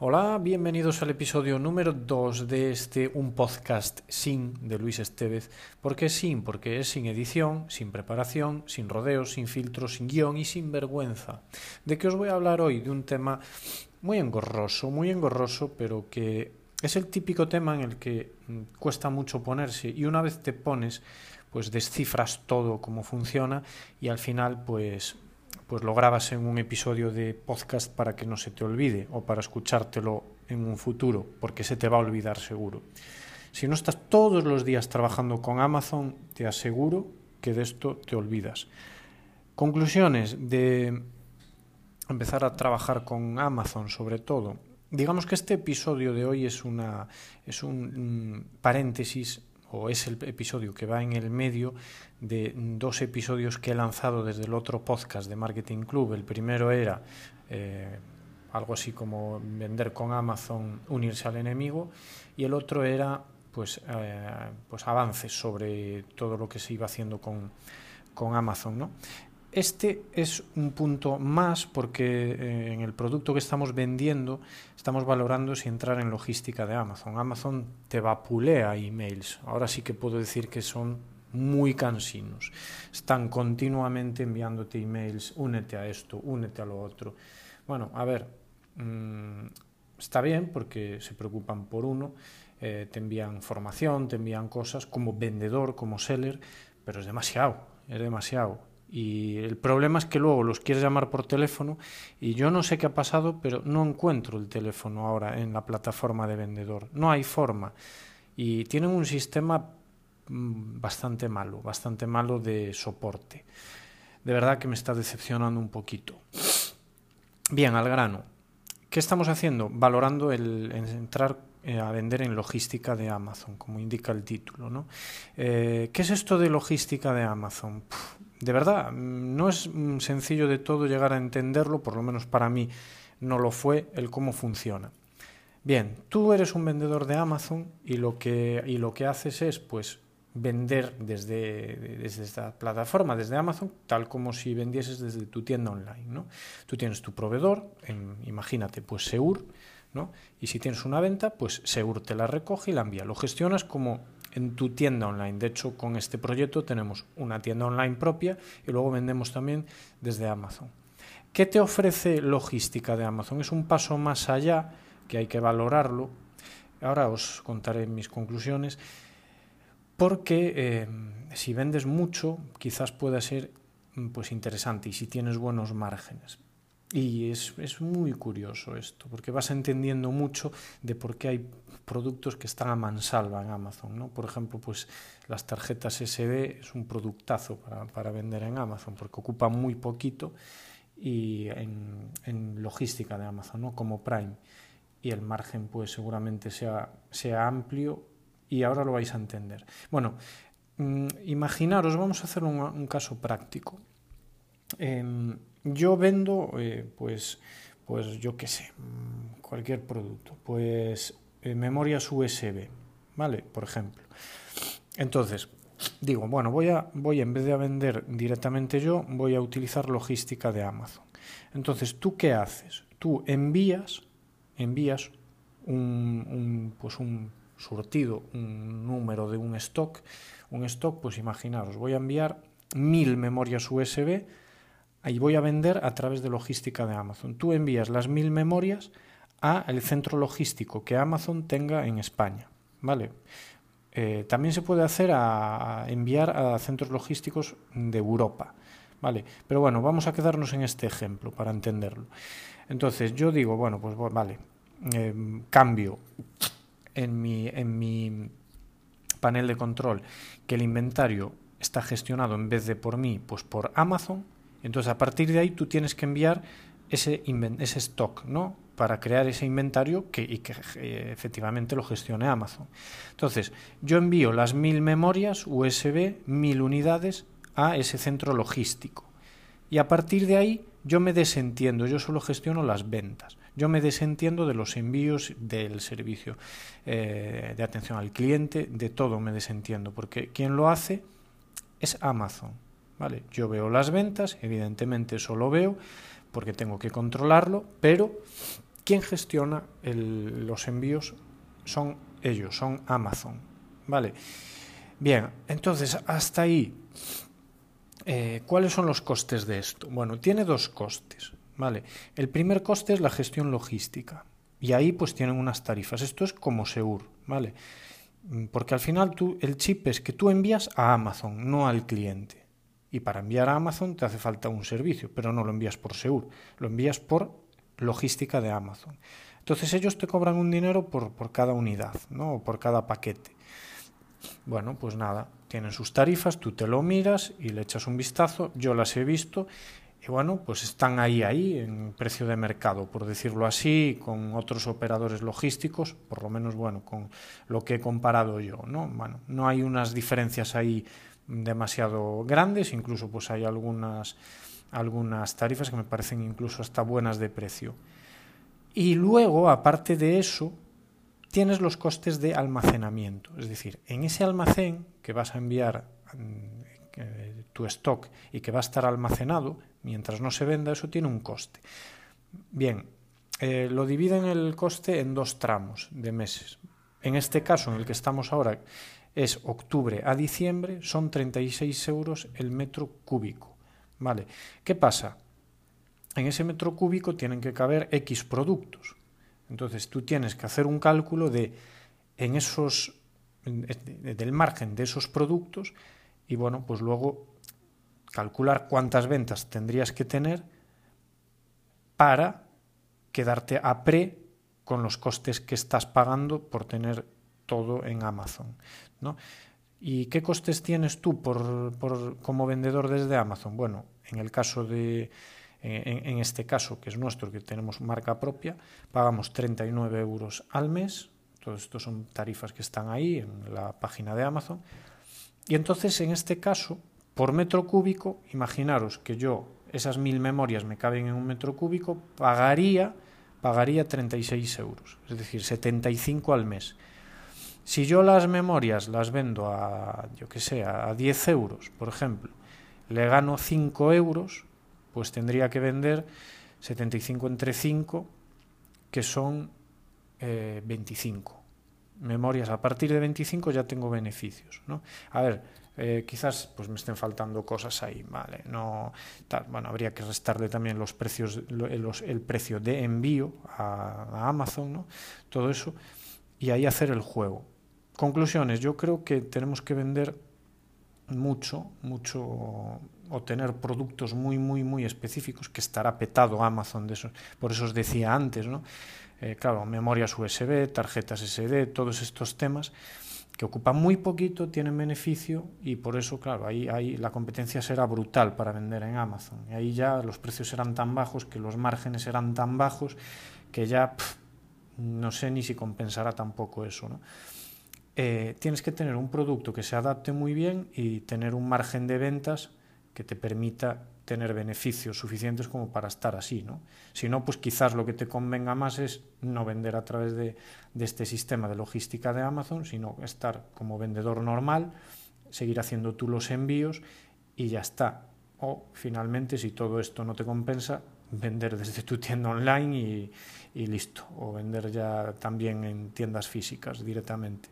Hola, bienvenidos al episodio número 2 de este Un Podcast Sin de Luis Estevez. ¿Por qué sin? Porque es sin edición, sin preparación, sin rodeos, sin filtros, sin guion y sin vergüenza. ¿De qué os voy a hablar hoy? De un tema muy engorroso, muy engorroso, pero que es el típico tema en el que mm, cuesta mucho ponerse y una vez te pones, pues descifras todo cómo funciona y al final pues pues lo grabas en un episodio de podcast para que no se te olvide o para escuchártelo en un futuro, porque se te va a olvidar seguro. Si no estás todos los días trabajando con Amazon, te aseguro que de esto te olvidas. Conclusiones de empezar a trabajar con Amazon sobre todo. Digamos que este episodio de hoy es una es un paréntesis o es el episodio que va en el medio de dos episodios que he lanzado desde el otro podcast de Marketing Club. El primero era eh, algo así como vender con Amazon, unirse al enemigo, y el otro era pues, eh, pues avances sobre todo lo que se iba haciendo con, con Amazon. ¿no? Este es un punto más porque eh, en el producto que estamos vendiendo estamos valorando si entrar en logística de Amazon. Amazon te vapulea emails. Ahora sí que puedo decir que son muy cansinos. Están continuamente enviándote emails, únete a esto, únete a lo otro. Bueno, a ver, mmm, está bien porque se preocupan por uno, eh, te envían formación, te envían cosas como vendedor, como seller, pero es demasiado, es demasiado y el problema es que luego los quieres llamar por teléfono y yo no sé qué ha pasado, pero no encuentro el teléfono ahora en la plataforma de vendedor. No hay forma. Y tienen un sistema mm, bastante malo, bastante malo de soporte. De verdad que me está decepcionando un poquito. Bien, al grano. ¿Qué estamos haciendo? Valorando el entrar eh, a vender en logística de Amazon, como indica el título. ¿no? Eh, ¿Qué es esto de logística de Amazon? De verdad, no es sencillo de todo llegar a entenderlo, por lo menos para mí no lo fue, el cómo funciona. Bien, tú eres un vendedor de Amazon y lo que, y lo que haces es pues vender desde, desde esta plataforma, desde Amazon, tal como si vendieses desde tu tienda online. ¿no? Tú tienes tu proveedor, imagínate, pues Seur, ¿no? y si tienes una venta, pues Seur te la recoge y la envía. Lo gestionas como en tu tienda online. De hecho, con este proyecto tenemos una tienda online propia y luego vendemos también desde Amazon. ¿Qué te ofrece logística de Amazon? Es un paso más allá que hay que valorarlo. Ahora os contaré mis conclusiones. Porque eh, si vendes mucho, quizás pueda ser pues, interesante y si tienes buenos márgenes. Y es, es, muy curioso esto, porque vas entendiendo mucho de por qué hay productos que están a mansalva en Amazon. ¿no? Por ejemplo, pues las tarjetas SD es un productazo para, para vender en Amazon, porque ocupa muy poquito y en, en, logística de Amazon, ¿no? como Prime. Y el margen pues seguramente sea, sea amplio y ahora lo vais a entender. Bueno, mmm, imaginaros, vamos a hacer un, caso práctico. Eh, yo vendo, eh, pues, pues yo qué sé, mm, cualquier producto, pues eh, memorias USB, ¿vale? Por ejemplo. Entonces, digo, bueno, voy a, voy en vez de vender directamente yo, voy a utilizar logística de Amazon. Entonces, ¿tú qué haces? Tú envías, envías un, un, pues un surtido, un número de un stock, un stock, pues imaginaros, voy a enviar mil memorias USB Ahí voy a vender a través de logística de Amazon. Tú envías las mil memorias a el centro logístico que Amazon tenga en España, ¿vale? Eh, también se puede hacer a, a enviar a centros logísticos de Europa, ¿vale? Pero bueno, vamos a quedarnos en este ejemplo para entenderlo. Entonces yo digo, bueno, pues vale, eh, cambio en mi, en mi panel de control que el inventario está gestionado en vez de por mí, pues por Amazon, entonces, a partir de ahí tú tienes que enviar ese, ese stock, ¿no? Para crear ese inventario que, y que eh, efectivamente lo gestione Amazon. Entonces, yo envío las mil memorias USB, mil unidades a ese centro logístico. Y a partir de ahí yo me desentiendo, yo solo gestiono las ventas. Yo me desentiendo de los envíos del servicio eh, de atención al cliente, de todo me desentiendo, porque quien lo hace es Amazon. ¿Vale? Yo veo las ventas, evidentemente eso lo veo porque tengo que controlarlo, pero quien gestiona los envíos son ellos, son Amazon. ¿Vale? Bien, entonces hasta ahí, eh, ¿cuáles son los costes de esto? Bueno, tiene dos costes. ¿Vale? El primer coste es la gestión logística. Y ahí pues tienen unas tarifas. Esto es como Seur, ¿vale? Mm, porque al final tú, el chip es que tú envías a Amazon, no al cliente. Y para enviar a Amazon te hace falta un servicio, pero no lo envías por Seur, lo envías por logística de Amazon. Entonces ellos te cobran un dinero por, por cada unidad, ¿no? O por cada paquete. Bueno, pues nada, tienen sus tarifas, tú te lo miras y le echas un vistazo, yo las he visto y bueno, pues están ahí, ahí, en precio de mercado, por decirlo así, con otros operadores logísticos, por lo menos, bueno, con lo que he comparado yo, ¿no? Bueno, no hay unas diferencias ahí demasiado grandes, incluso pues hay algunas, algunas tarifas que me parecen incluso hasta buenas de precio. Y luego, aparte de eso, tienes los costes de almacenamiento, es decir, en ese almacén que vas a enviar mm, eh, tu stock y que va a estar almacenado, mientras no se venda, eso tiene un coste. Bien, eh, lo dividen el coste en dos tramos de meses. En este caso, en el que estamos ahora, es octubre a diciembre, son 36 euros el metro cúbico. ¿Vale? ¿Qué pasa? En ese metro cúbico tienen que caber X productos. Entonces tú tienes que hacer un cálculo de en esos del margen de esos productos y bueno, pues luego calcular cuántas ventas tendrías que tener para quedarte a pre con los costes que estás pagando por tener todo en Amazon. ¿no? ¿Y qué costes tienes tú por, por, como vendedor desde Amazon? Bueno, en el caso de, en, este caso, que es nuestro, que tenemos marca propia, pagamos 39 euros al mes. Todos estos son tarifas que están ahí en la página de Amazon. Y entonces, en este caso, por metro cúbico, imaginaros que yo esas mil memorias me caben en un metro cúbico, pagaría, pagaría 36 euros, es decir, 75 al mes. Si yo las memorias las vendo a, yo que sé, a 10 euros, por ejemplo, le gano 5 euros, pues tendría que vender 75 entre 5, que son 25 eh, memorias. A partir de 25 ya tengo beneficios. ¿no? A ver, eh, quizás pues me estén faltando cosas ahí, vale, no tal, bueno, habría que restarle también los precios, los, el precio de envío a, Amazon, ¿no? todo eso, y ahí hacer el juego. Conclusiones, yo creo que tenemos que vender mucho, mucho, o tener productos muy, muy, muy específicos, que estará petado Amazon de por eso os decía antes, ¿no? Eh, claro, memorias USB, tarjetas SD, todos estos temas, que ocupan muy poquito, tienen beneficio y por eso, claro, ahí, ahí la competencia será brutal para vender en Amazon. Y ahí ya los precios serán tan bajos, que los márgenes serán tan bajos, que ya no sé ni si compensará tampoco eso. ¿no? Eh, tienes que tener un producto que se adapte muy bien y tener un margen de ventas que te permita tener beneficios suficientes como para estar así, ¿no? Si no, pues quizás lo que te convenga más es no vender a través de, este sistema de logística de Amazon, sino estar como vendedor normal, seguir haciendo tú los envíos y ya está. O finalmente, si todo esto no te compensa, vender desde tu tienda online y, y listo. O vender ya también en tiendas físicas directamente.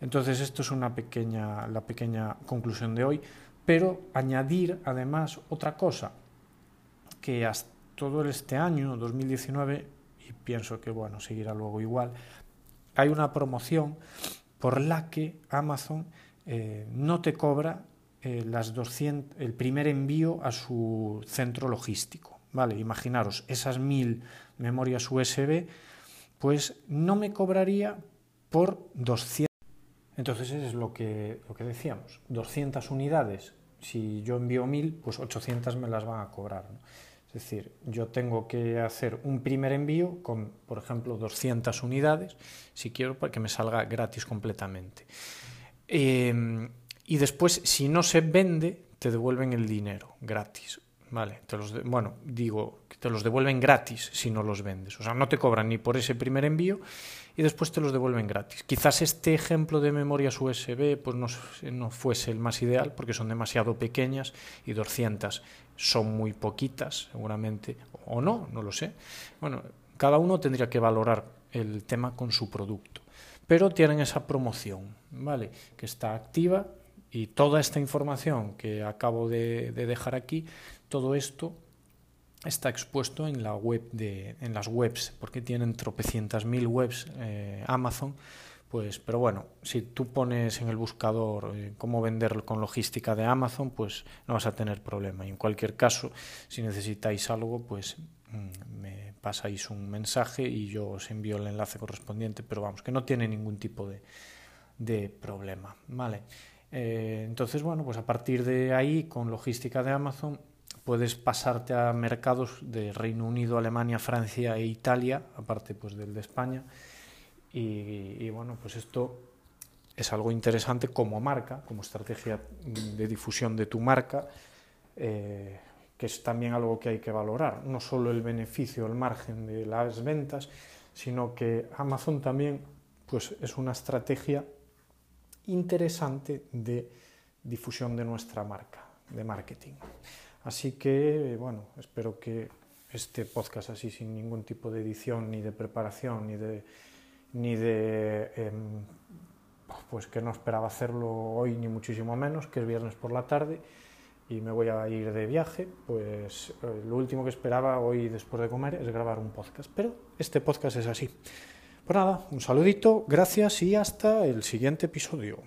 Entonces, esto es una pequeña, la pequeña conclusión de hoy pero añadir además otra cosa, que hasta todo este año, 2019, y pienso que bueno, seguirá luego igual, hay una promoción por la que Amazon eh, no te cobra eh, las 200, el primer envío a su centro logístico. Vale, imaginaros, esas mil memorias USB, pues no me cobraría por 200 entonces es lo que, lo que decíamos, 200 unidades, si yo envío 1000, pues 800 me las van a cobrar. Es decir, yo tengo que hacer un primer envío con, por ejemplo, 200 unidades, si quiero, para que me salga gratis completamente. Eh, y después, si no se vende, te devuelven el dinero gratis. Vale, te los bueno, digo te los devuelven gratis si no los vendes. O sea, no te cobran ni por ese primer envío y después te los devuelven gratis. Quizás este ejemplo de memorias USB pues no, no fuese el más ideal porque son demasiado pequeñas y 200 son muy poquitas, seguramente, o no, no lo sé. Bueno, cada uno tendría que valorar el tema con su producto. Pero tienen esa promoción, ¿vale? Que está activa y toda esta información que acabo de, de dejar aquí, todo esto está expuesto en la web de, en las webs, porque tienen tropecientas mil webs eh, Amazon. Pues, pero bueno, si tú pones en el buscador eh, cómo vender con logística de Amazon, pues no vas a tener problema. Y en cualquier caso, si necesitáis algo, pues mm, me pasáis un mensaje y yo os envío el enlace correspondiente. Pero vamos, que no tiene ningún tipo de, problema. Vale. Eh, entonces, bueno, pues a partir de ahí, con logística de Amazon, puedes pasarte a mercados de Reino Unido, Alemania, Francia e Italia, aparte pues del de España. Y, bueno, pues esto es algo interesante como marca, como estrategia de difusión de tu marca, eh, que es también algo que hay que valorar. No solo el beneficio, el margen de las ventas, sino que Amazon también pues, es una estrategia interesante de difusión de nuestra marca, de marketing. Así que, bueno, espero que este podcast así sin ningún tipo de edición, ni de preparación, ni de, ni de em, pues que no esperaba hacerlo hoy ni muchísimo menos, que es viernes por la tarde y me voy a ir de viaje, pues eh, lo último que esperaba hoy después de comer es grabar un podcast, pero este podcast es así. Pues nada, un saludito, gracias y hasta el siguiente episodio.